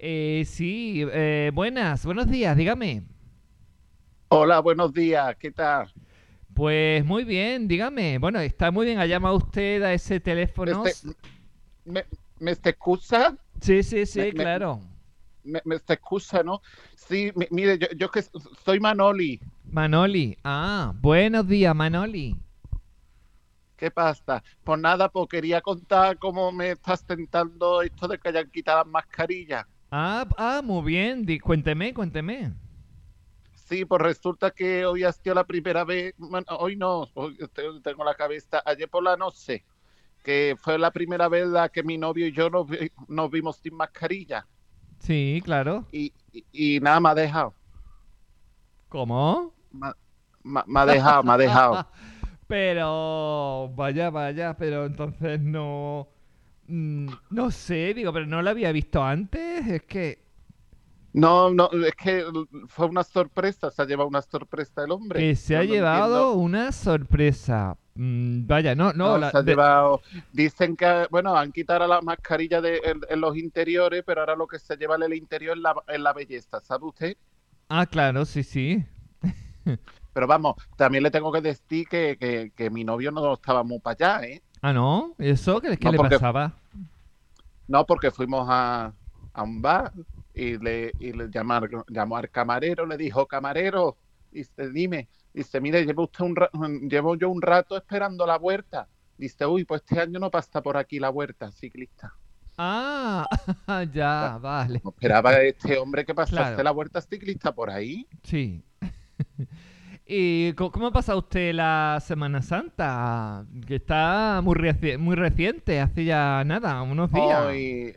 Eh, sí, eh, buenas, buenos días, dígame. Hola, buenos días, ¿qué tal? Pues muy bien, dígame. Bueno, está muy bien, ha llamado usted a ese teléfono. Este- ¿Me, me te excusa? Sí, sí, sí, me- claro. ¿Me, me te excusa, no? Sí, mi- mire, yo, yo que soy Manoli. Manoli, ah, buenos días, Manoli. ¿Qué pasa? Pues nada, pues quería contar cómo me estás tentando esto de que hayan quitado las mascarillas. Ah, ah, muy bien, di- cuénteme, cuénteme. Sí, pues resulta que hoy ha sido la primera vez, bueno, hoy no, hoy tengo la cabeza, ayer por la noche, que fue la primera vez la que mi novio y yo nos, vi- nos vimos sin mascarilla. Sí, claro. Y, y, y nada, me ha dejado. ¿Cómo? Me, me- me ha dejado, me ha dejado. Pero, vaya, vaya, pero entonces no... mm, No sé, digo, pero no lo había visto antes, es que... No, no, es que fue una sorpresa, se ha llevado una sorpresa el hombre. Que se ha llevado una sorpresa. Mm, vaya, no, no, No, la- se ha de- llevado, dicen que, bueno, han quitado la mascarilla de, en, en los interiores, pero ahora lo que se lleva en el interior es la, es la belleza, ¿sabe usted? Ah, claro, sí, sí. Pero vamos, también le tengo que decir que, que, que mi novio no estaba muy para allá, ¿eh? Ah, ¿no? ¿Eso qué, qué No, le porque- pasaba? No, porque fuimos a, a un bar y le, y le llamar- llamó al camarero, le dijo, camarero, dice, dime, dice, mire, llevo, usted un llevo yo un rato esperando la huerta. Dice, uy, pues este año no pasa por aquí la huerta ciclista. Ah, ya, vale. No esperaba este hombre que pasase Claro. la huerta ciclista por ahí. Sí. ¿Y cómo ha pasado usted la Semana Santa? Que está muy, reci- muy reciente, hace ya nada, unos días. Hoy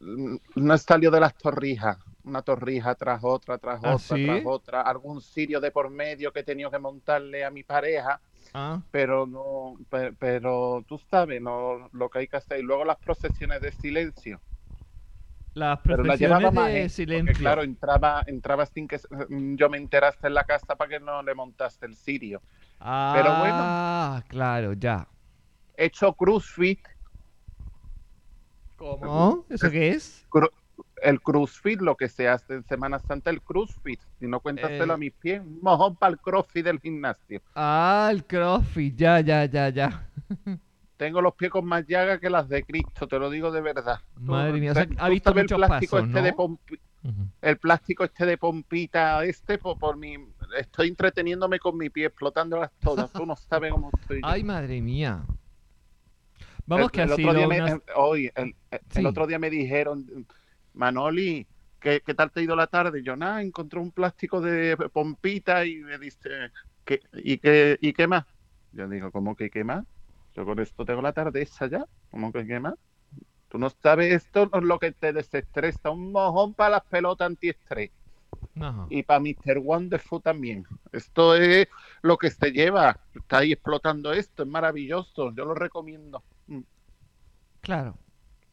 mm, no salió de las torrijas. Una torrija tras otra, tras ¿Ah, otra, sí? tras otra. Algún sirio de por medio que he tenido que montarle a mi pareja. Ah, pero no, pe- pero, tú sabes no, lo que hay que hacer. Y luego las procesiones de silencio. Las Pero la llevaba procesiones más de gente, silencio. Porque claro, entraba, entraba sin que mm, yo me enterase en la casa para que no le montaste el sirio. pero bueno. Ah, claro, ya. He hecho crossfit, ¿Cómo? ¿Eso qué es? cru- el crossfit, lo que se hace en Semana Santa, el crossfit. Si no cuéntaselo Eh. a mis pies, mojón para el crossfit del gimnasio. Ah, el crossfit, ya, ya, ya, ya. Tengo los pies con más llaga que las de Cristo, te lo digo de verdad. Tú- Madre mía, o sea, ha visto el plástico pasos, este de pompi- el plástico este de pompita este por, por mi estoy entreteniéndome con mi pie explotándolas todas tú no sabes cómo estoy yo. Ay, madre mía. Vamos el, que ha el sido otro día me, el- hoy el, el- Sí. el otro día me dijeron Manoli ¿qué, qué tal te ha ido la tarde? yo nada encontré un plástico de pompita y me dice ¿qué, y qué y qué más? yo digo ¿cómo que qué más? Yo con esto tengo la tarde esa ya ¿cómo que qué más? Tú no sabes esto es lo que te desestresa, un mojón para las pelotas antiestrés Ajá. y para Mr. Wonderful también. Esto es lo que se lleva. Está ahí explotando esto, es maravilloso. Yo lo recomiendo. Mm. Claro.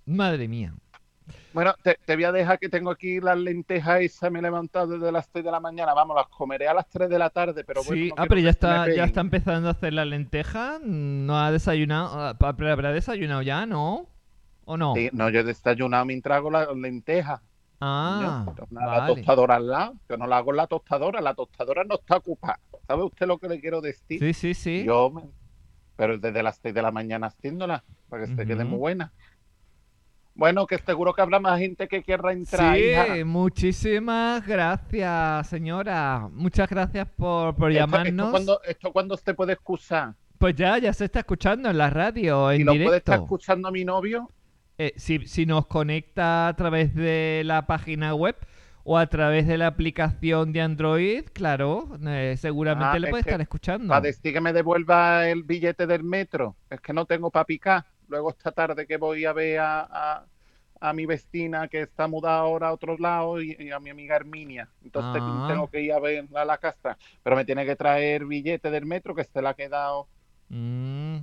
Madre mía. Bueno, te, te voy a dejar que tengo aquí las lentejas esas. Me he levantado desde las 6 de la mañana. Vamos, las comeré a las 3 de la tarde, pero bueno. sí, no ah, pero ya que está, ya está empezando a hacer la lenteja. No ha desayunado. ah, habrá desayunado ya, ¿no? ¿O no? Sí, no, yo he desayunado mientras hago las lentejas. Ah, la vale. tostadora al lado. Yo no la hago en la tostadora. La tostadora no está ocupada. ¿Sabe usted lo que le quiero decir? Sí, sí, sí. Yo, pero desde las 6 de la mañana haciéndola, para que se quede muy buena. Bueno, que seguro que habrá más gente que quiera entrar. Sí, hija. muchísimas gracias, señora. Muchas gracias por, por Esto- llamarnos. Esto, cuando, esto cuando usted puede excusar. Pues ya, ya se está escuchando en la radio, en Y lo puede estar directo. escuchando a mi novio. Eh, si, si nos conecta a través de la página web o a través de la aplicación de Android, claro, eh, seguramente Ah, le puede estar escuchando. Para decir que me devuelva el billete del metro. Es que no tengo para picar. Luego esta tarde que voy a ver a, a, a mi vecina que está mudada ahora a otro lado y, y a mi amiga Herminia. Entonces Ah. tengo que ir a ver a la casa. Pero me tiene que traer billete del metro que se le ha quedado. Mm,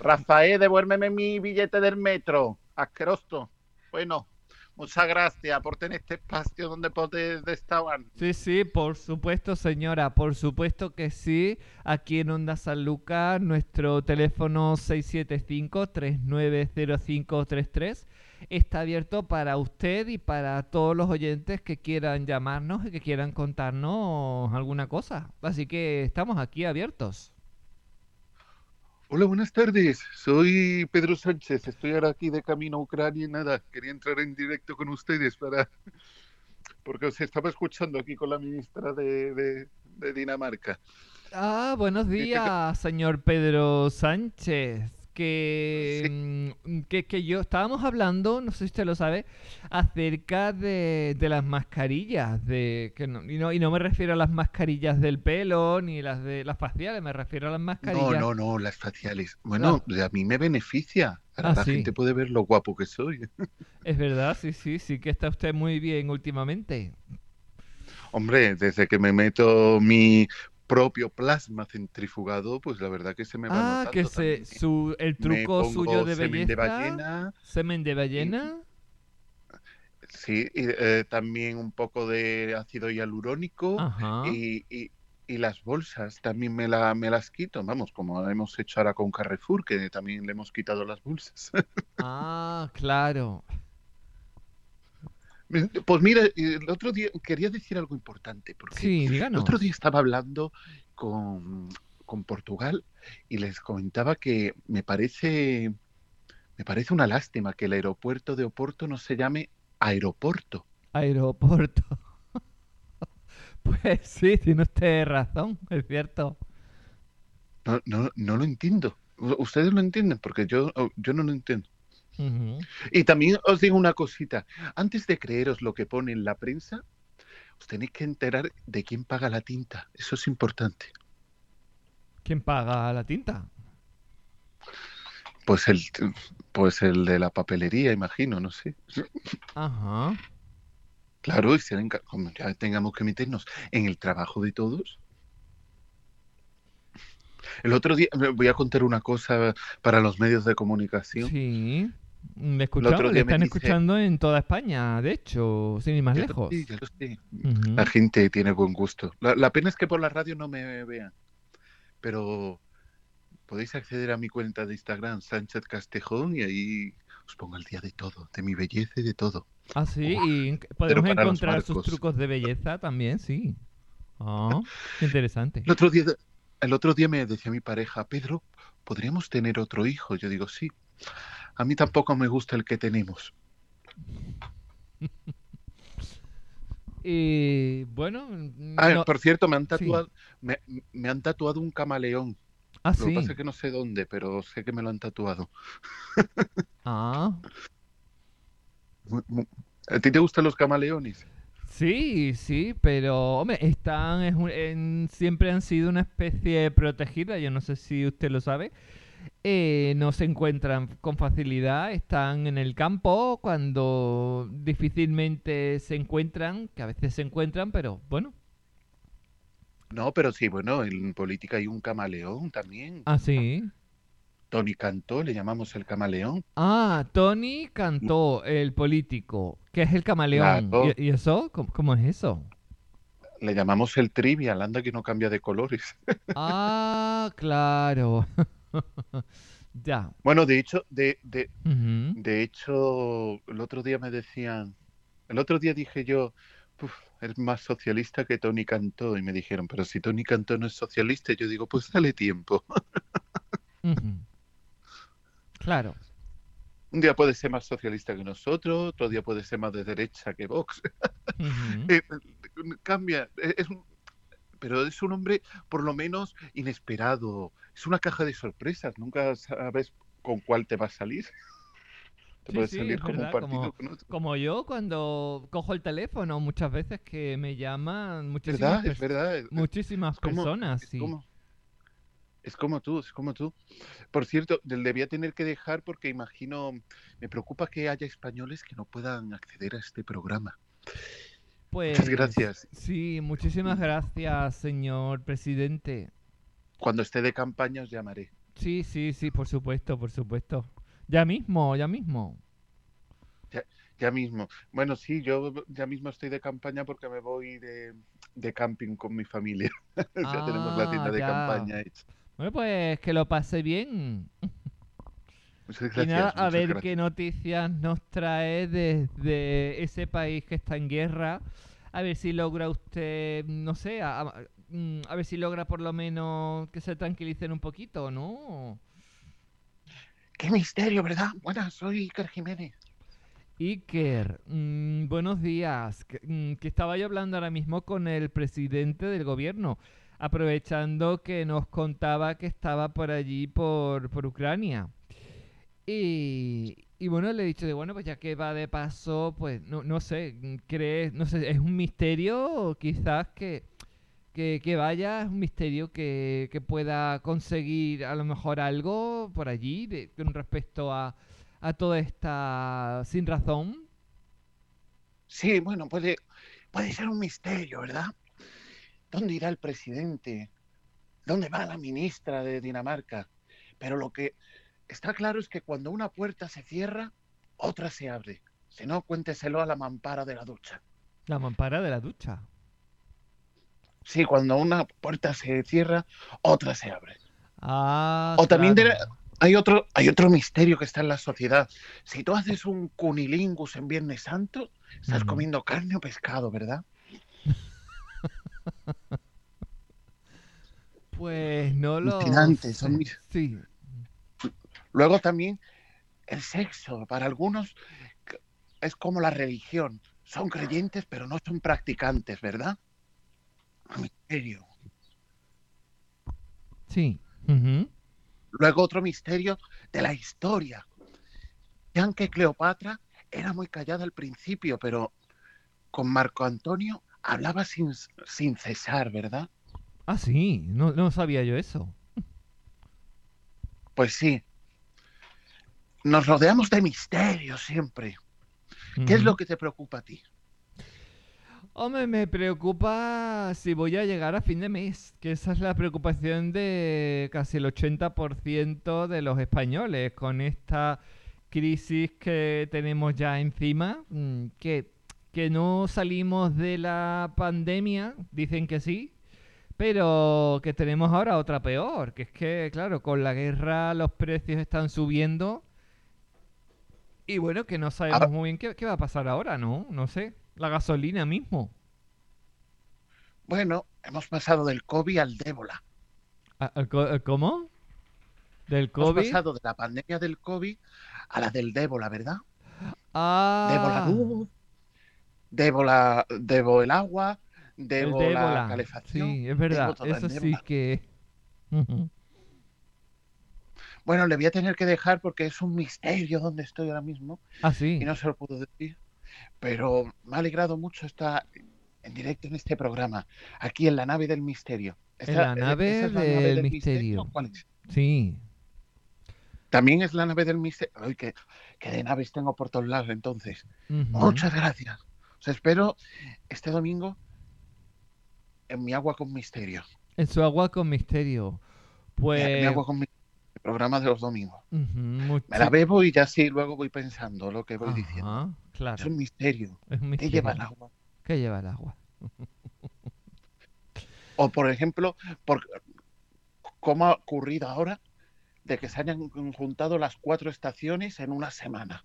Rafael, devuélveme mi billete del metro. Asqueroso. Bueno, muchas gracias por tener este espacio donde poder desahogar. Sí, sí, por supuesto, señora, por supuesto que sí. Aquí en Onda San Lucas, nuestro teléfono 675-390533. Está abierto para usted y para todos los oyentes que quieran llamarnos y que quieran contarnos alguna cosa. Así que estamos aquí abiertos. Hola, buenas tardes. Soy Pedro Sánchez. Estoy ahora aquí de camino a Ucrania y nada, quería entrar en directo con ustedes para... Porque os estaba escuchando aquí con la ministra de, de- de Dinamarca. Ah, buenos Este días, señor Pedro Sánchez. Que, mm, que, que yo estábamos hablando, no sé si usted lo sabe, acerca de, de las mascarillas. De, que no, y, no, y no me refiero a las mascarillas del pelo ni las de las faciales, me refiero a las mascarillas. No, no, no, las faciales. Bueno, a mí me beneficia. Ah, la sí. gente puede ver lo guapo que soy. Es verdad, sí, sí, sí que está usted muy bien últimamente. Hombre, desde que me meto mi propio plasma centrifugado, pues la verdad que se me va Ah, que se, su, el truco suyo de semen de belleza. ballena, Semen de ballena. sí, y eh, también un poco de ácido hialurónico Ajá. y, y- y las bolsas también me, la, me las quito, vamos, como hemos hecho ahora con Carrefour, que también le hemos quitado las bolsas. Ah, claro. Pues mira, el otro día quería decir algo importante, porque Sí, el otro día estaba hablando con, con Portugal y les comentaba que me parece, me parece una lástima que el aeropuerto de Oporto no se llame aeropuerto. Aeropuerto. Pues sí, tiene usted razón, es cierto. No, no, no lo entiendo. ¿Ustedes lo entienden? Porque yo, yo no lo entiendo. Y también os digo una cosita. Antes de creeros lo que pone en la prensa, os tenéis que enterar de quién paga la tinta. Eso es importante. ¿Quién paga la tinta? Pues el, pues el de la papelería, imagino, no sé. Ajá. Claro, y como ya tengamos que meternos en el trabajo de todos. El otro día, voy a contar una cosa para los medios de comunicación. Sí. Le escuchamos, le están dice- escuchando en toda España, de hecho, sin ir más lejos. sé, ya lo sé. Ujú. La gente tiene buen gusto. La, la pena es que por la radio no me vean. Pero podéis acceder a mi cuenta de Instagram, Sánchez Castejón, y ahí os pongo al día de todo, de mi belleza y de todo. Ah, sí, Uf, y podemos encontrar sus trucos de belleza también, sí. Ah, qué interesante. El otro día, el otro día me decía mi pareja, Pedro, ¿podríamos tener otro hijo? Yo digo, sí. A mí tampoco me gusta el que tenemos. Y bueno, Ah, no- por cierto, me han sí. tatuado, me, me han tatuado un camaleón. ah, Lo que sí. pasa es que no sé dónde, pero sé que me lo han tatuado. Ah, ¿A ti te gustan los camaleones? sí, sí, pero hombre, están es un- en- siempre han sido una especie protegida, yo no sé si usted lo sabe. Eh, no se encuentran con facilidad, están en el campo cuando difícilmente se encuentran, que a veces se encuentran, pero bueno, No, pero sí, bueno, en política hay un camaleón también. así. Tony Cantó, le llamamos el camaleón. Ah, Tony cantó, el político, que es el camaleón. Claro. ¿Y, y eso? ¿Cómo, cómo es eso? Le llamamos el trivial, anda que no cambia de colores. Ah, claro. Ya. Bueno, de hecho, de, de, de hecho, el otro día me decían, el otro día dije yo, "Uf, es más socialista que Tony Cantó. Y me dijeron, pero si Tony Cantó no es socialista, yo digo, pues dale tiempo. Claro. Un día puede ser más socialista que nosotros, otro día puede ser más de derecha que Vox. Eh, cambia, es un- pero es un hombre por lo menos inesperado. Es una caja de sorpresas, nunca sabes con cuál te va a salir. Te Sí, puede sí, salir como un verdad, partido como- con otro. Como yo cuando cojo el teléfono muchas veces que me llaman muchísimas, ¿Verdad? Es verdad. es- muchísimas es como- personas. es sí. como- es como tú, es como tú. Por cierto, debía tener que dejar porque imagino, me preocupa que haya españoles que no puedan acceder a este programa. Pues, Muchas gracias. Sí, muchísimas gracias, señor presidente. Cuando esté de campaña os llamaré. Sí, sí, sí, por supuesto, por supuesto. Ya mismo, ya mismo. Ya mismo. Bueno, sí, yo ya mismo estoy de campaña porque me voy de, de camping con mi familia. ya tenemos la Ah, tienda de ya. campaña hecha. Bueno, pues que lo pase bien. Muchas Y gracias. nada, a ver gracias. qué noticias nos trae desde ese país que está en guerra. A ver si logra usted, no sé, a, a- mm, a ver si logra por lo menos que se tranquilicen un poquito, ¿no? Qué misterio, ¿verdad? Buenas, soy Iker Jiménez. Iker, mm, buenos días. Que, mm, que estaba yo hablando ahora mismo con el presidente del gobierno, aprovechando que nos contaba que estaba por allí, por, por Ucrania. Y, y bueno, le he dicho de bueno, pues ya que va de paso, pues no, no sé, mm, crees, no sé, es un misterio quizás que, que, que vaya, es un misterio que, que pueda conseguir a lo mejor algo por allí con respecto a, a toda esta sin razón. Sí, bueno, puede, puede ser un misterio, ¿verdad? ¿Dónde irá el presidente? ¿Dónde va la ministra de Dinamarca? Pero lo que está claro es que cuando una puerta se cierra, otra se abre. Si no, cuénteselo a la mampara de la ducha. La mampara de la ducha. Sí, cuando una puerta se cierra, otra se abre. Ah, O también claro. de- hay otro, hay otro misterio que está en la sociedad. Si tú haces un cunilingus en Viernes Santo, estás comiendo carne o pescado, ¿verdad? Pues no lo son Sí. Luego también el sexo. Para algunos es como la religión. Son creyentes, pero no son practicantes, ¿verdad? Un Misterio. Sí. Ujú. Luego otro misterio de la historia. Vean que Cleopatra era muy callada al principio, pero con Marco Antonio hablaba sin, sin cesar, ¿verdad? Ah, sí. No, no sabía yo eso. Pues sí. Nos rodeamos de misterios siempre. ¿Qué es lo que te preocupa a ti? Hombre, me preocupa si voy a llegar a fin de mes, que esa es la preocupación de casi el 80% de los españoles con esta crisis que tenemos ya encima, mm, que, que no salimos de la pandemia, dicen que sí, pero que tenemos ahora otra peor, que es que, claro, con la guerra los precios están subiendo y bueno, que no sabemos muy bien qué, qué va a pasar ahora, ¿no? No sé. La gasolina mismo. Bueno, hemos pasado del COVID al débola. ¿A- al co- al ¿Cómo? ¿Del Hemos COVID? pasado de la pandemia del COVID a la del débola, ¿verdad? Ah, Débola luz, débola, debo el agua, el debo la calefacción. Sí, es verdad. Eso sí que... Bueno, le voy a tener que dejar porque es un misterio donde estoy ahora mismo Ah, sí. y no se lo puedo decir. Pero me ha alegrado mucho estar en directo en este programa, aquí en la nave del misterio. En la nave ¿esa es la del misterio. ¿Cuál es? Sí. También es la nave del misterio. Ay, que, que de naves tengo por todos lados entonces. Muchas gracias. Os espero este domingo en mi agua con misterio. En su agua con misterio. Mi- Pues... Mi agua con misterio. Programa de los domingos. Me la bebo y ya sí, luego voy pensando lo que voy diciendo. Es un misterio. Es un ¿Qué lleva el agua? ¿Qué lleva el agua? O, por ejemplo, por, ¿cómo ha ocurrido ahora de que se hayan juntado las cuatro estaciones en una semana?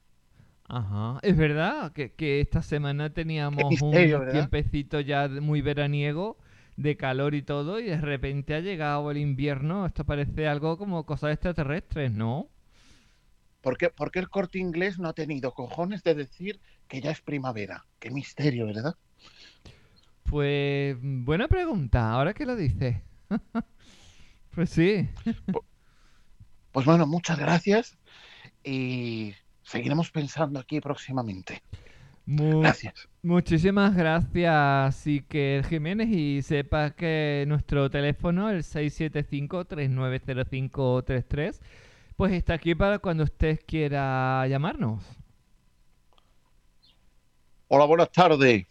Ajá, es verdad que, que esta semana teníamos misterio, un ¿verdad? tiempecito ya muy veraniego, de calor y todo, y de repente ha llegado el invierno. Esto parece algo como cosas extraterrestres, ¿no? ¿Por qué, por qué el corte inglés no ha tenido cojones de decir que ya es primavera? Qué misterio, ¿verdad? Pues buena pregunta, ahora que lo dices. Pues sí. Pues bueno, muchas gracias y seguiremos pensando aquí próximamente. Mu- Gracias. muchísimas gracias, Iker Jiménez, y sepa que nuestro teléfono, el 675-390533, pues está aquí para cuando usted quiera llamarnos. Hola, buenas tardes.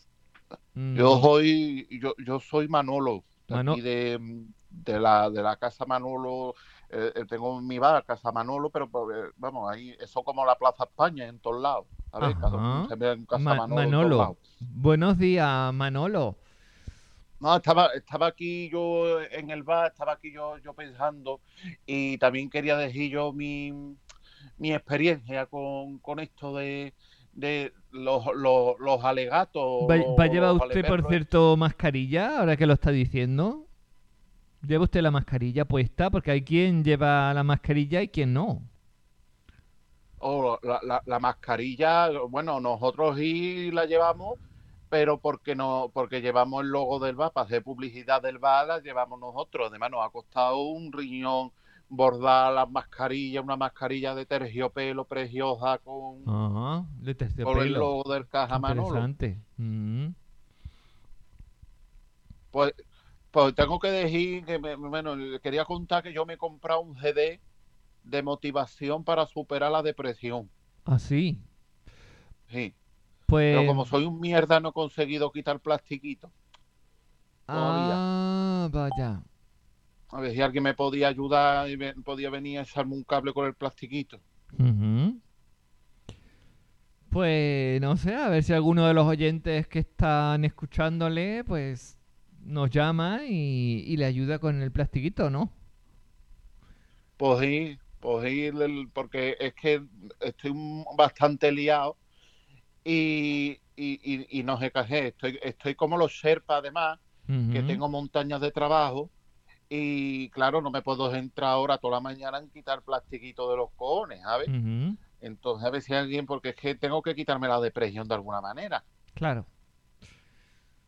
Mm, Yo soy, yo, yo soy Manolo, Mano- aquí de, de la, de la casa Manolo. Eh, eh, tengo mi bar, Casa Manolo, pero pues, eh, vamos, ahí, eso como la Plaza España en todos lados. ¿sabes? Cada uno Ajá. se ve en Casa Ma- Manolo. lados. Buenos días, Manolo. No, estaba, estaba aquí yo en el bar, estaba aquí yo, yo pensando y también quería decir yo mi, mi experiencia con, con esto de, de los, los, los alegatos. ¿Va, los- va a llevar los usted, por cierto, mascarilla, ahora que lo está diciendo? ¿Lleva usted la mascarilla puesta? Porque hay quien lleva la mascarilla y quien no. O la, la- la mascarilla, bueno, nosotros sí la llevamos, pero porque no, porque llevamos el logo del bar, para hacer publicidad del bar, la llevamos nosotros. Además, nos ha costado un riñón bordar las mascarillas, una mascarilla de terciopelo preciosa con, Ajá, de con el logo del Caja Manolo. Interesante. Mm. Pues, pues tengo que decir que, me- bueno, quería contar que yo me he comprado un CD de motivación para superar la depresión. Así. Sí. Pues. Pero como soy un mierda, no he conseguido quitar plastiquito. todavía. Ah, vaya. A ver si alguien me podía ayudar y me- podía venir a echarme un cable con el plastiquito. Pues no sé, a ver si alguno de los oyentes que están escuchándole, pues nos llama y, y le ayuda con el plastiquito, ¿no? Pues sí, pues sí, porque es que estoy bastante liado y, y, y, y no sé qué. Estoy, estoy como los Sherpa además, que tengo montañas de trabajo y claro, no me puedo entrar ahora toda la mañana en quitar plastiquito de los cojones, ¿sabes? Entonces a ver si alguien, porque es que tengo que quitarme la depresión de alguna manera. Claro.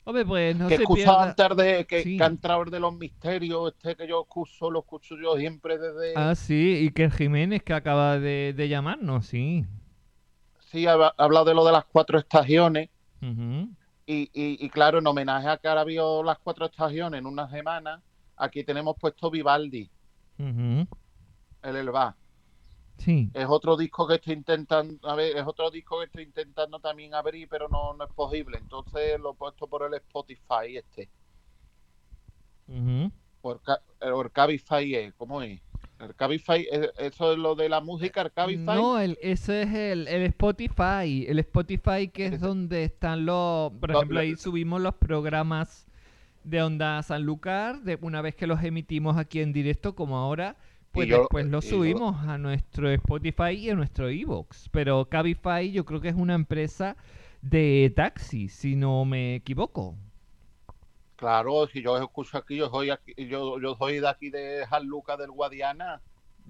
Hombre, pues no que pierda. antes de que, Sí. que entrado de los misterios, este que yo escucho, lo escucho yo siempre desde... Ah, sí, y que el Jiménez que acaba de, de llamarnos, sí. Sí, ha, ha hablado de lo de las cuatro estaciones y, y, y claro, en homenaje a que ahora vio las cuatro estaciones en una semana, aquí tenemos puesto Vivaldi, ujú, el Elba. Sí. Es otro disco que estoy intentando, a ver, es otro disco que estoy intentando también abrir, pero no, no es posible. Entonces lo he puesto por el Spotify este. el, Ca- o el Cabify, es, ¿cómo es? El Cabify, ¿es- ¿eso es lo de la música, el Cabify? No, el, ese es el, el Spotify. El Spotify que es donde están los... Por Lo- ejemplo, lo- ahí subimos los programas de Onda Sanlúcar. De, una vez que los emitimos aquí en directo, como ahora, pues yo- después yo- subimos a nuestro Spotify y a nuestro Evox. Pero Cabify yo creo que es una empresa de taxi, si no me equivoco. Claro, si yo escucho aquí, yo soy aquí, yo, yo soy de aquí de Sanluca del Guadiana,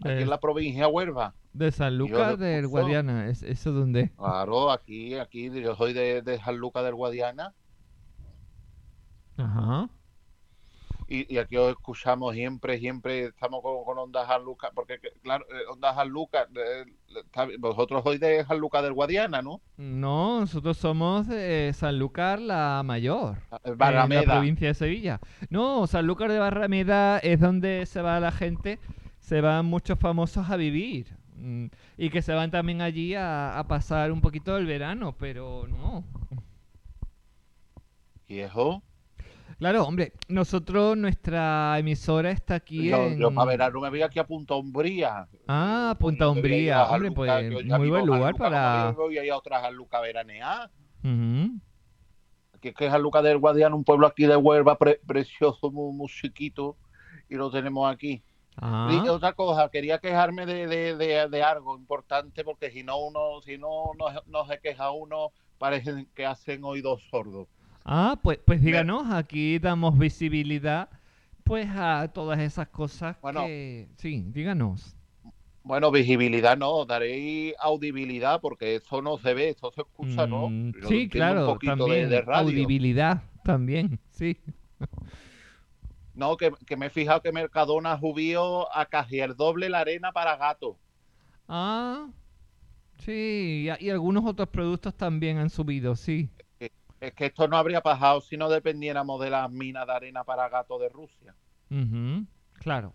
aquí De, en la provincia de Huelva. de Sanlúcar del escucho. Guadiana. ¿Es, ¿Eso dónde? Claro, aquí, aquí, yo soy de, de Sanluca del Guadiana Ajá. Y, y aquí os escuchamos siempre, siempre estamos con, con Onda Sanluca, porque que- claro, eh, Onda eh, está bien, vosotros sois de Sanluca del Guadiana, ¿no? No, nosotros somos de Sanlúcar la Mayor. Eh, en la Barrameda. provincia de Sevilla. No, Sanlúcar de Barrameda es donde se va la gente, se van muchos famosos a vivir. mm, Y que se van también allí a, a pasar un poquito el verano, pero no. ¿Y eso? Claro, hombre, nosotros, nuestra emisora está aquí Yo, en... yo para verano me voy aquí a Punta Umbría. Ah, Punta Yo Umbría, hombre, pues yo muy buen en lugar Sanlúcar, para... me voy a ir a otra Sanlúcar a veranear. Ujú, que es que Sanlúcar del Guadiana, un pueblo aquí de Huelva pre- precioso, muy, muy chiquito, y lo tenemos aquí. Ah, Y otra cosa, quería quejarme de, de, de, de algo importante, porque si no uno, si no, no, no se queja uno, parece que hacen oídos sordos. Ah, pues, pues díganos, aquí damos visibilidad pues a todas esas cosas Bueno. que... Sí, díganos. Bueno, visibilidad no, daréis audibilidad, porque eso no se ve, eso se escucha, ¿no? Mm, Yo sí, claro, un de- también. de radio. Audibilidad, también, sí. No, que, que me he fijado que Mercadona subió a casi el doble la arena para gatos. Ah, sí, y algunos otros productos también han subido, sí. Es que esto no habría pasado si no dependiéramos de las minas de arena para gato de Rusia. Claro.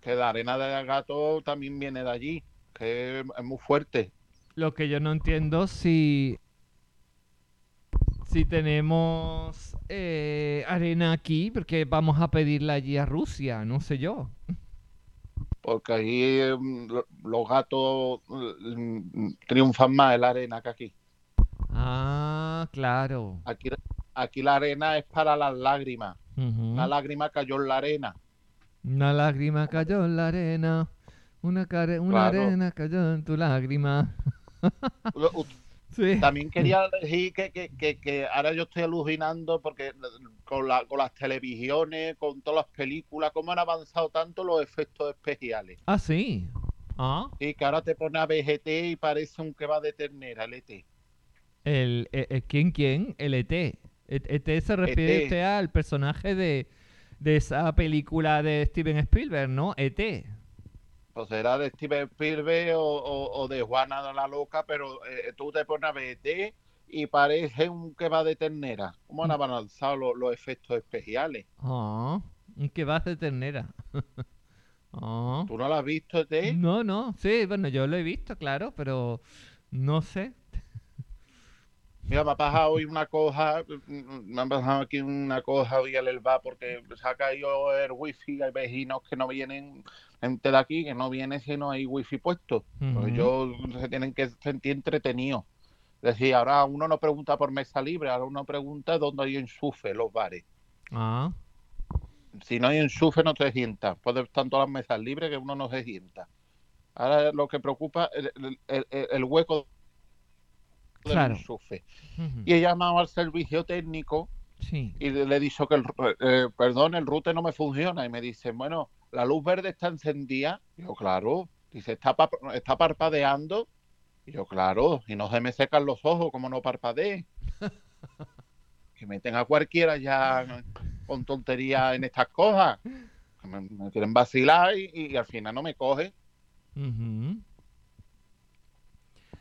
Que la arena de gato también viene de allí, que es muy fuerte. Lo que yo no entiendo si si tenemos eh, arena aquí, porque vamos a pedirla allí a Rusia, no sé yo. Porque allí eh, lo- los gatos mm, triunfan más en la arena que aquí. Ah, claro. Aquí, aquí la arena es para las lágrimas. Ujú. Una lágrima cayó en la arena. Una lágrima cayó en la arena. Una, care- una Claro. arena cayó en tu lágrima. Sí. También quería decir que, que, que, que ahora yo estoy alucinando porque con, la, con las televisiones, con todas las películas, cómo han avanzado tanto los efectos especiales. Ah, sí. Ah, Y que ahora te pone a BGT y parece un que va de ternera, ET. El, el- el- ¿quién, quién? El ET. E- ET se refiere ET. usted al personaje de, de esa película de Steven Spielberg, ¿no? E ET. Pues será de Steven Spielberg o, o- o de Juana la Loca, pero eh, tú te pones a BGT y parece un que va de ternera. ¿Cómo han avanzado los, los efectos especiales? Ah, un que va de ternera. Ah. ¿Tú no lo has visto, ET? No, no, sí, bueno, yo lo he visto, claro, pero no sé. Mira, me ha pasado hoy una cosa, mm, me ha pasado aquí una cosa hoy al bar porque se ha caído el wifi, hay vecinos que no vienen, gente de aquí que no viene si no hay wifi puesto. Pues Ujú. ellos se tienen que sentir entretenidos. Es decir, ahora uno no pregunta por mesa libre, ahora uno pregunta dónde hay enchufe en los bares. Ah, Si no hay enchufe no te sientas, puede estar todas las mesas libres que uno no se sienta. Ahora lo que preocupa el- el- el hueco del Claro. Y he llamado al servicio técnico sí. y le he dicho que, el, eh, perdón, el router no me funciona. Y me dice, bueno, la luz verde está encendida. Y yo, claro. Dice, está, pa- está parpadeando. Y yo, claro. Y no se me secan los ojos como no parpadee. que meten a cualquiera ya con tontería en estas cosas. Me, me quieren vacilar y, y al final no me coge.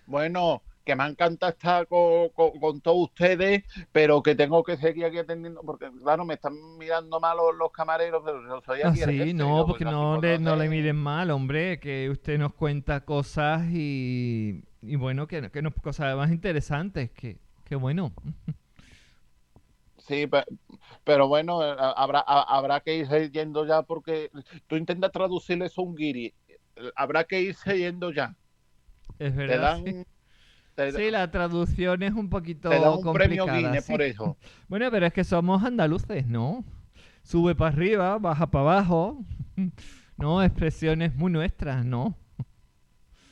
Bueno, que me encanta estar con, con- con todos ustedes, pero que tengo que seguir aquí atendiendo, porque claro, me están mirando mal los, los camareros, pero yo soy Ah, aquí el sí, no, porque pues, no le, no le miren mal, hombre, que usted nos cuenta cosas y, y bueno, que, que nos cosas más interesantes, que, que bueno. Sí, pe- pero, bueno, eh, habrá, ha- habrá que irse yendo ya porque tú intentas traducirle eso a un guiri. Habrá que irse yendo ya. Es Te verdad. dan, sí. Te, Sí, la traducción es un poquito te dan un premio. Guinness sí. por eso. Bueno, pero es que somos andaluces, ¿no? Sube para arriba, baja para abajo. No, expresiones muy nuestras, ¿no?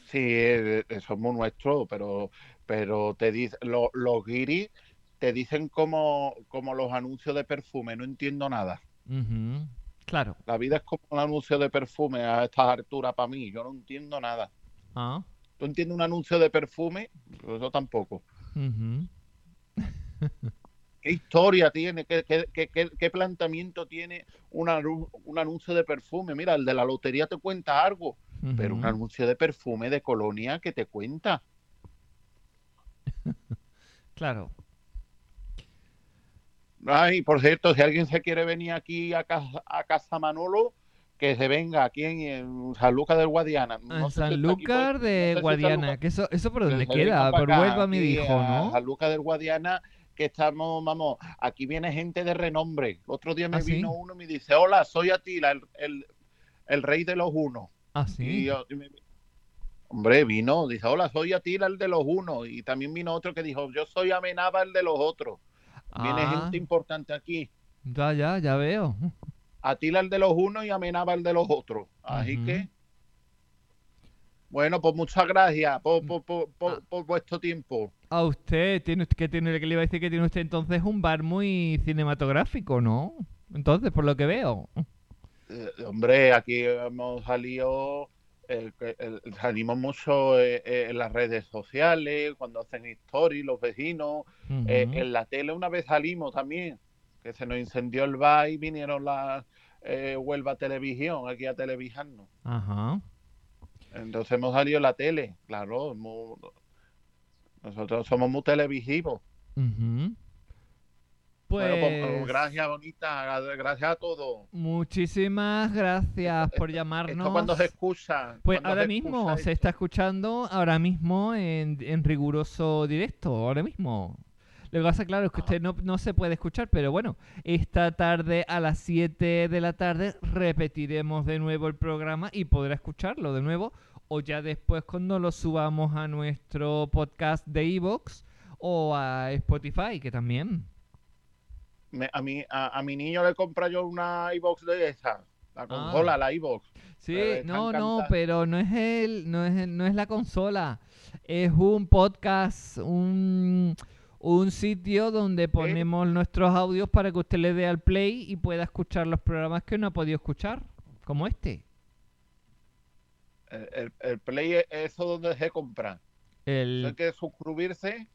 Sí, eh, eh, somos nuestros, pero, pero te dice, lo- los guiris te dicen como, como los anuncios de perfume, no entiendo nada. Claro. La vida es como un anuncio de perfume a estas alturas para mí, yo no entiendo nada. Ah, ¿Tú entiendes un anuncio de perfume? Pues Yo tampoco. ¿Qué historia tiene? ¿Qué, qué- qué- qué- planteamiento tiene un, un anuncio de perfume? Mira, el de la lotería te cuenta algo, pero un anuncio de perfume de colonia que te cuenta. Claro. Ay, por cierto, si alguien se quiere venir aquí a casa, a casa Manolo, que se venga aquí en, en San Lucas del Guadiana. No En San Lucas de no sé Guadiana, que eso, eso por dónde queda, por Huelva me dijo, ¿no? San Lucas del Guadiana, que estamos, vamos, aquí viene gente de renombre. Otro día me ¿Ah, sí? vino uno y me dice, hola, soy Atila, el, el, el rey de los unos. Ah, Y sí. yo- y me- hombre, vino, dice, hola, soy Atila, el de los unos. Y también vino otro que dijo, yo soy Amenaba, el de los otros. Viene Ah, gente importante aquí. ya, ya, ya veo. Atila el de los unos y Amenaba el de los otros. Así que, bueno, pues muchas gracias por, por, por, por- Ah. por vuestro tiempo. A usted, tiene que tiene que le iba a decir que tiene usted entonces un bar muy cinematográfico, ¿no? Entonces, por lo que veo. Eh, hombre, aquí hemos salido, el- salimos mucho eh, eh, en las redes sociales, cuando hacen stories, los vecinos. Eh, en la tele una vez salimos también, que se nos incendió el bar y vinieron las eh, Huelva Televisión aquí a televisarnos. Ajá. Entonces hemos salido la tele, claro. nosotros somos muy televisivos. Pues, Bueno, pues, gracias, bonita. Gracias a todos. muchísimas gracias por llamarnos. Esto cuando se escucha. Pues ahora se mismo se esto. está escuchando, ahora mismo en, en riguroso directo, ahora mismo. Lo que pasa, claro, es que usted no, no se puede escuchar, pero bueno, esta tarde a las 7 de la tarde repetiremos de nuevo el programa y podrá escucharlo de nuevo o ya después cuando lo subamos a nuestro podcast de Evox o a Spotify, que también. Me- a, mí, a, a mi niño le compra yo una iBox de esa. La consola, la iVoox. Sí, no, no, pero no es el, no es, el- no es la consola. Es un podcast, un, un sitio donde ponemos nuestros audios para que usted le dé al play y pueda escuchar los programas que no ha podido escuchar, como este. El, el- el Play es eso donde se compra. El, hay que suscribirse.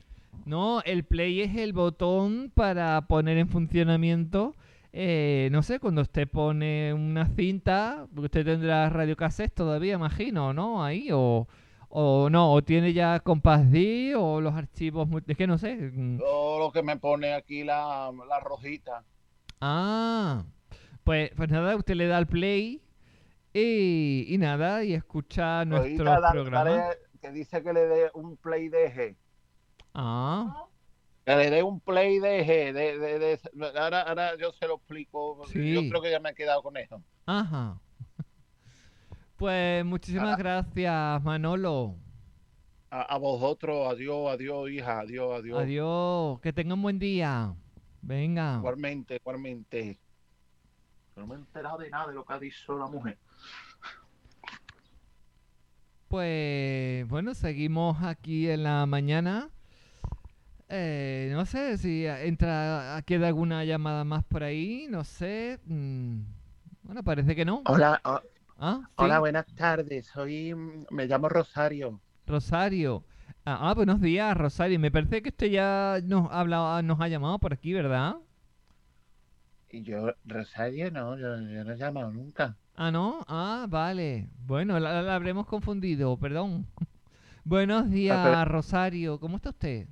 no, el play es el botón para poner en funcionamiento. eh, no sé, cuando usted pone una cinta, usted tendrá radiocassette todavía, imagino, ¿no? Ahí, o, o no, o tiene ya Compass D o los archivos, es que no sé. mm. Todo lo que me pone aquí la, la rojita. Ah, pues, pues nada, usted le da al play y, y nada, y escucha Rojita, da- programas. dale- que dice que le dé un play de G. Ah, Que le dé un play de G. De, de- de- ahora, ahora yo se lo explico. Sí. Yo creo que ya me he quedado con eso. ajá. Pues muchísimas Ah. gracias, Manolo. A, a vosotros, adiós, adiós, hija, adiós, adiós. Adiós, que tenga un buen día. Venga. Igualmente, igualmente. No me he enterado de nada de lo que ha dicho la mujer. Pues bueno, seguimos aquí en la mañana. Eh, no sé si entra, queda alguna llamada más por ahí, no sé. mm, Bueno, parece que no. Hola, Ah, sí, hola, buenas tardes. Soy, me llamo Rosario. Rosario. Ah, ah, buenos días, Rosario. Me parece que usted ya nos ha hablado, nos ha llamado por aquí, ¿verdad? Y yo, Rosario, no, yo, yo no he llamado nunca. Ah, ¿no? Ah, vale. Bueno, la, la habremos confundido, perdón. Buenos días, Rosario. ¿Cómo está usted?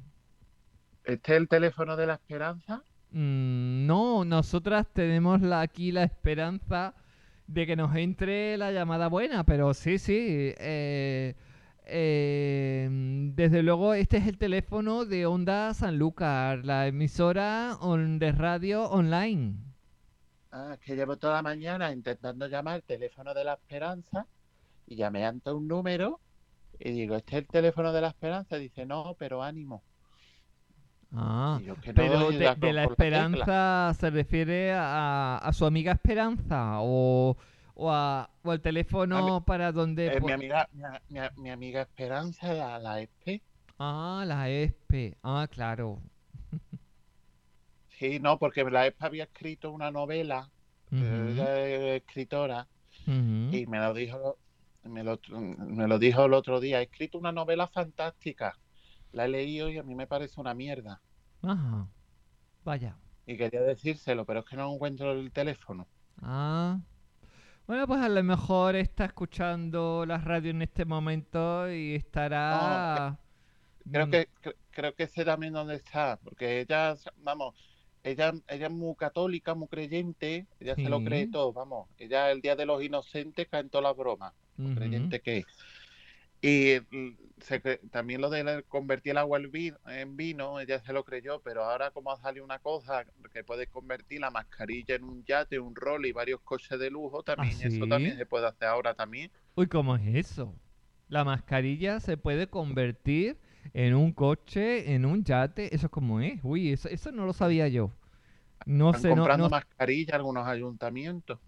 ¿Este es el teléfono de la esperanza? Mm, no, nosotras tenemos la- aquí la esperanza de que nos entre la llamada buena, pero sí, sí. eh, eh, desde luego, este es el teléfono de Onda Sanlúcar, la emisora on- de radio online. Ah, es que llevo toda la mañana intentando llamar el teléfono de la esperanza y llamé ante un número y digo, ¿este es el teléfono de la esperanza? Dice, no, pero ánimo. Ah, Y yo, que no, pero de, la esperanza se refiere a, a su amiga Esperanza o, o, a- o al teléfono para donde... Eh, mi, amiga, mi, amiga Esperanza, la, la ESPE. Ah, la ESPE. Ah, claro. Sí, no, porque la ESPE había escrito una novela, eh, ella es escritora, y me lo dijo me lo, me lo dijo el otro día. He escrito una novela fantástica. La he leído y a mí me parece una mierda. Ajá. Vaya. Y quería decírselo, pero es que no encuentro el teléfono. Ah. Bueno, pues a lo mejor está escuchando la radio en este momento y estará... Creo mm, que cre- creo que sé también dónde está, porque ella, vamos, ella, ella es muy católica, muy creyente, ella se lo cree todo, vamos. Ella el día de los inocentes cae en todas las bromas, ujú. creyente que es. Y se también lo de convertir el agua en vino, ella se lo creyó, pero ahora como ha salido una cosa que puede convertir la mascarilla en un yate, un rol y varios coches de lujo, también eso sí? también se puede hacer ahora también. Uy, ¿cómo es eso? La mascarilla se puede convertir en un coche, en un yate. ¿Eso cómo es? Uy, eso, eso no lo sabía yo. No Están sé, no... comprando no- mascarillas algunos ayuntamientos.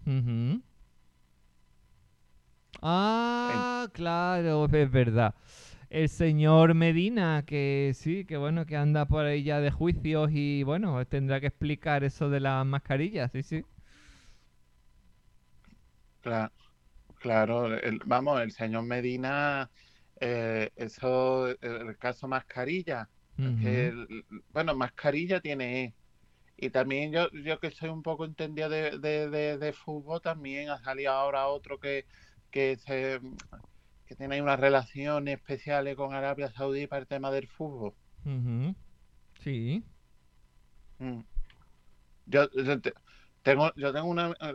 Ah, claro, es verdad. El señor Medina, que sí, que bueno, que anda por ahí ya de juicios y bueno, tendrá que explicar eso de las mascarillas, sí, sí. Claro, claro, el- vamos, el señor Medina, eh, eso, el, caso mascarilla, que, el- bueno, mascarilla tiene E. Y también yo, yo que soy un poco entendido de, de, de, de fútbol, también ha salido ahora otro que, que, se, que tiene ahí unas relaciones especiales con Arabia Saudí para el tema del fútbol. Sí. Mm. Yo, yo te- tengo, yo tengo una, eh,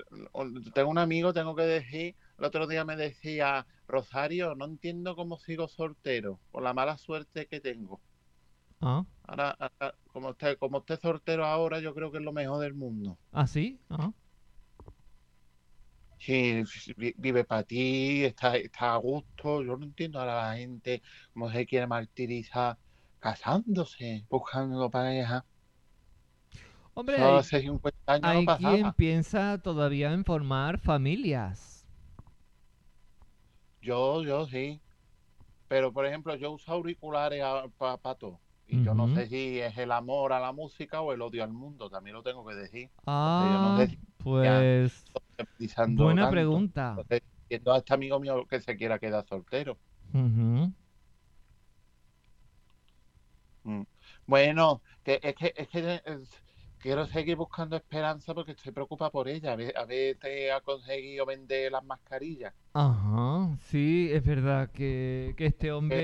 tengo un amigo, tengo que decir, el otro día me decía, Rosario, no entiendo cómo sigo soltero, por la mala suerte que tengo. Ah, Ahora, ahora, como usted, como usted es soltero ahora, yo creo que es lo mejor del mundo. ¿ah, sí? Ah. Sí, vi- vive para ti, está, está a gusto. Yo no entiendo ahora la gente cómo se quiere martirizar casándose, buscando pareja. Hombre, hay, hace 50 años hay no quien pasaba. piensa todavía en formar familias. Yo, yo sí. Pero, por ejemplo, yo uso auriculares para todo. Y yo no sé si es el amor a la música o el odio al mundo, también lo tengo que decir. Ah, sé si- pues buena tanto. pregunta. Entonces, entiendo a este amigo mío que se quiera quedar soltero. Mm. Bueno, que, es que, es que es- quiero seguir buscando esperanza porque estoy preocupada por ella. A ver, a ver, te ha conseguido vender las mascarillas. Ajá, sí, es verdad que, que este hombre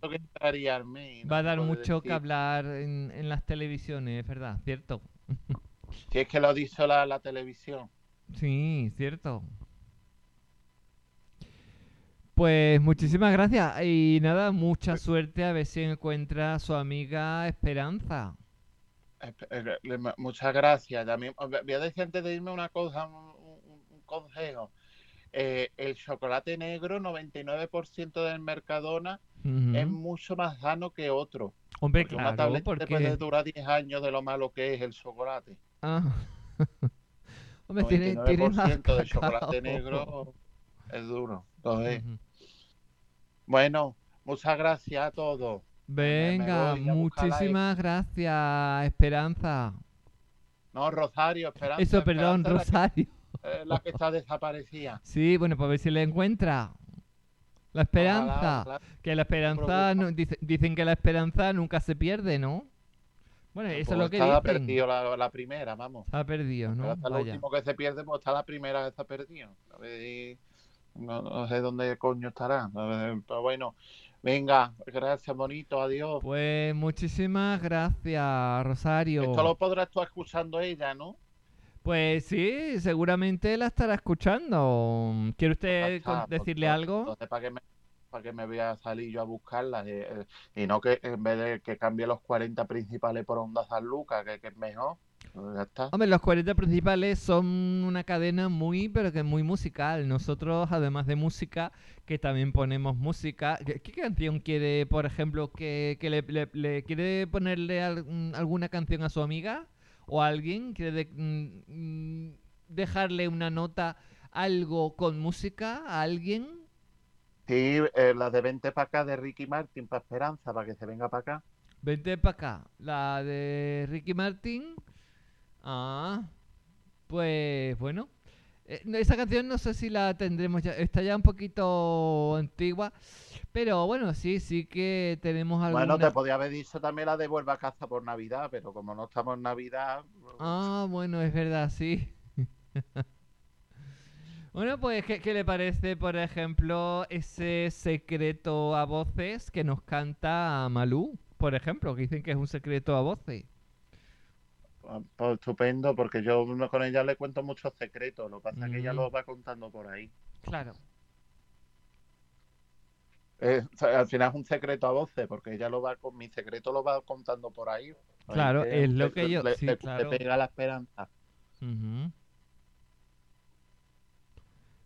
que entraría va a dar mucho que hablar en, en las televisiones, es verdad, ¿cierto? Si es que lo dice la, la televisión. Sí, cierto. Pues muchísimas gracias y nada, mucha suerte a ver si encuentra a su amiga Esperanza. Espe- eh, Muchas gracias. También voy a decir antes de irme una cosa, un, consejo. Eh, el chocolate negro, 99% del Mercadona, es mucho más sano que otro. Hombre, Porque una claro, tableta te puede porque... durar 10 años de lo malo que es el chocolate. Ah. Hombre, tiene, tiene más 99% de chocolate negro es duro. Entonces, Ujú. bueno, muchas gracias a todos. Venga, muchísimas gracias, Esperanza. No, Rosario, Esperanza. Eso, perdón, Esperanza es la que- Rosario. la que está desaparecida. Sí, bueno, pues a ver si la encuentra. La esperanza. Ojalá, ojalá. Que la esperanza, no- dice- dicen que la esperanza nunca se pierde, ¿no? Bueno, eso es Pues lo que dicen. perdido la, la primera, vamos. Está perdido, ¿no? hasta lo Vaya. último que se pierde, pues está la primera que está perdido. A ver no, no sé dónde coño estará. Ver, Pero bueno, venga, gracias, bonito, adiós. Pues muchísimas gracias, Rosario. Esto lo podrás tú escuchando ella, ¿no? Pues sí, seguramente la estará escuchando. ¿Quiere usted con- pues, decirle pues, algo? Entonces, ¿para qué me, para qué me voy a salir yo a buscarla? Eh, eh, y no que en vez de que cambie los 40 principales por Onda San Lucas, que, que es mejor. Pues está. Hombre, los 40 principales son una cadena muy, pero que muy musical. Nosotros, además de música, que también ponemos música. ¿Qué, canción quiere, por ejemplo, que, que le, le- le- quiere ponerle mm, alguna canción a su amiga o a alguien? ¿Quiere de- mm, mm, dejarle una nota, algo con música a alguien? Sí, eh, la de 20 para acá de Ricky Martin para Esperanza, para que se venga para acá. Vente para acá. La de Ricky Martin. Ah, pues bueno. Eh, esa canción no sé si la tendremos ya. Está ya un poquito antigua. Pero bueno, sí, sí que tenemos alguna. Bueno, te podía haber dicho también la de Vuelva a casa por Navidad, pero como no estamos en Navidad, Ah, bueno, es verdad, sí. Bueno, pues, ¿qué, qué le parece, por ejemplo, ese secreto a voces que nos canta Malú? Por ejemplo, que dicen que es un secreto a voces. pues, estupendo, porque yo con ella le cuento muchos secretos, lo que pasa es que ella Mm. los va contando por ahí. Claro. Eh, al final es un secreto a voces, porque ella lo va con mi secreto lo va contando por ahí. Claro, que es lo le- que yo- le- sí, le- le claro. pega la esperanza. Ujú.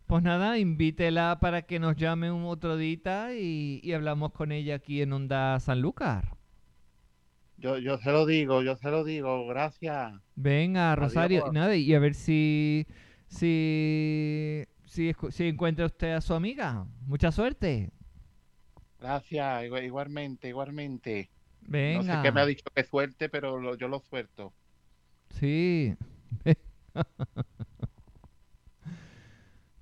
Pues nada, invítela para que nos llame un otro día y, y hablamos con ella aquí en Onda Sanlúcar. Yo, yo se lo digo, yo se lo digo, gracias. Venga, Rosario, Adiós. nada, y a ver si si si, encuentra usted a su amiga. Mucha suerte. Gracias, igu- igualmente, igualmente. No sé qué me ha dicho que suerte, pero lo- yo lo suelto. Sí.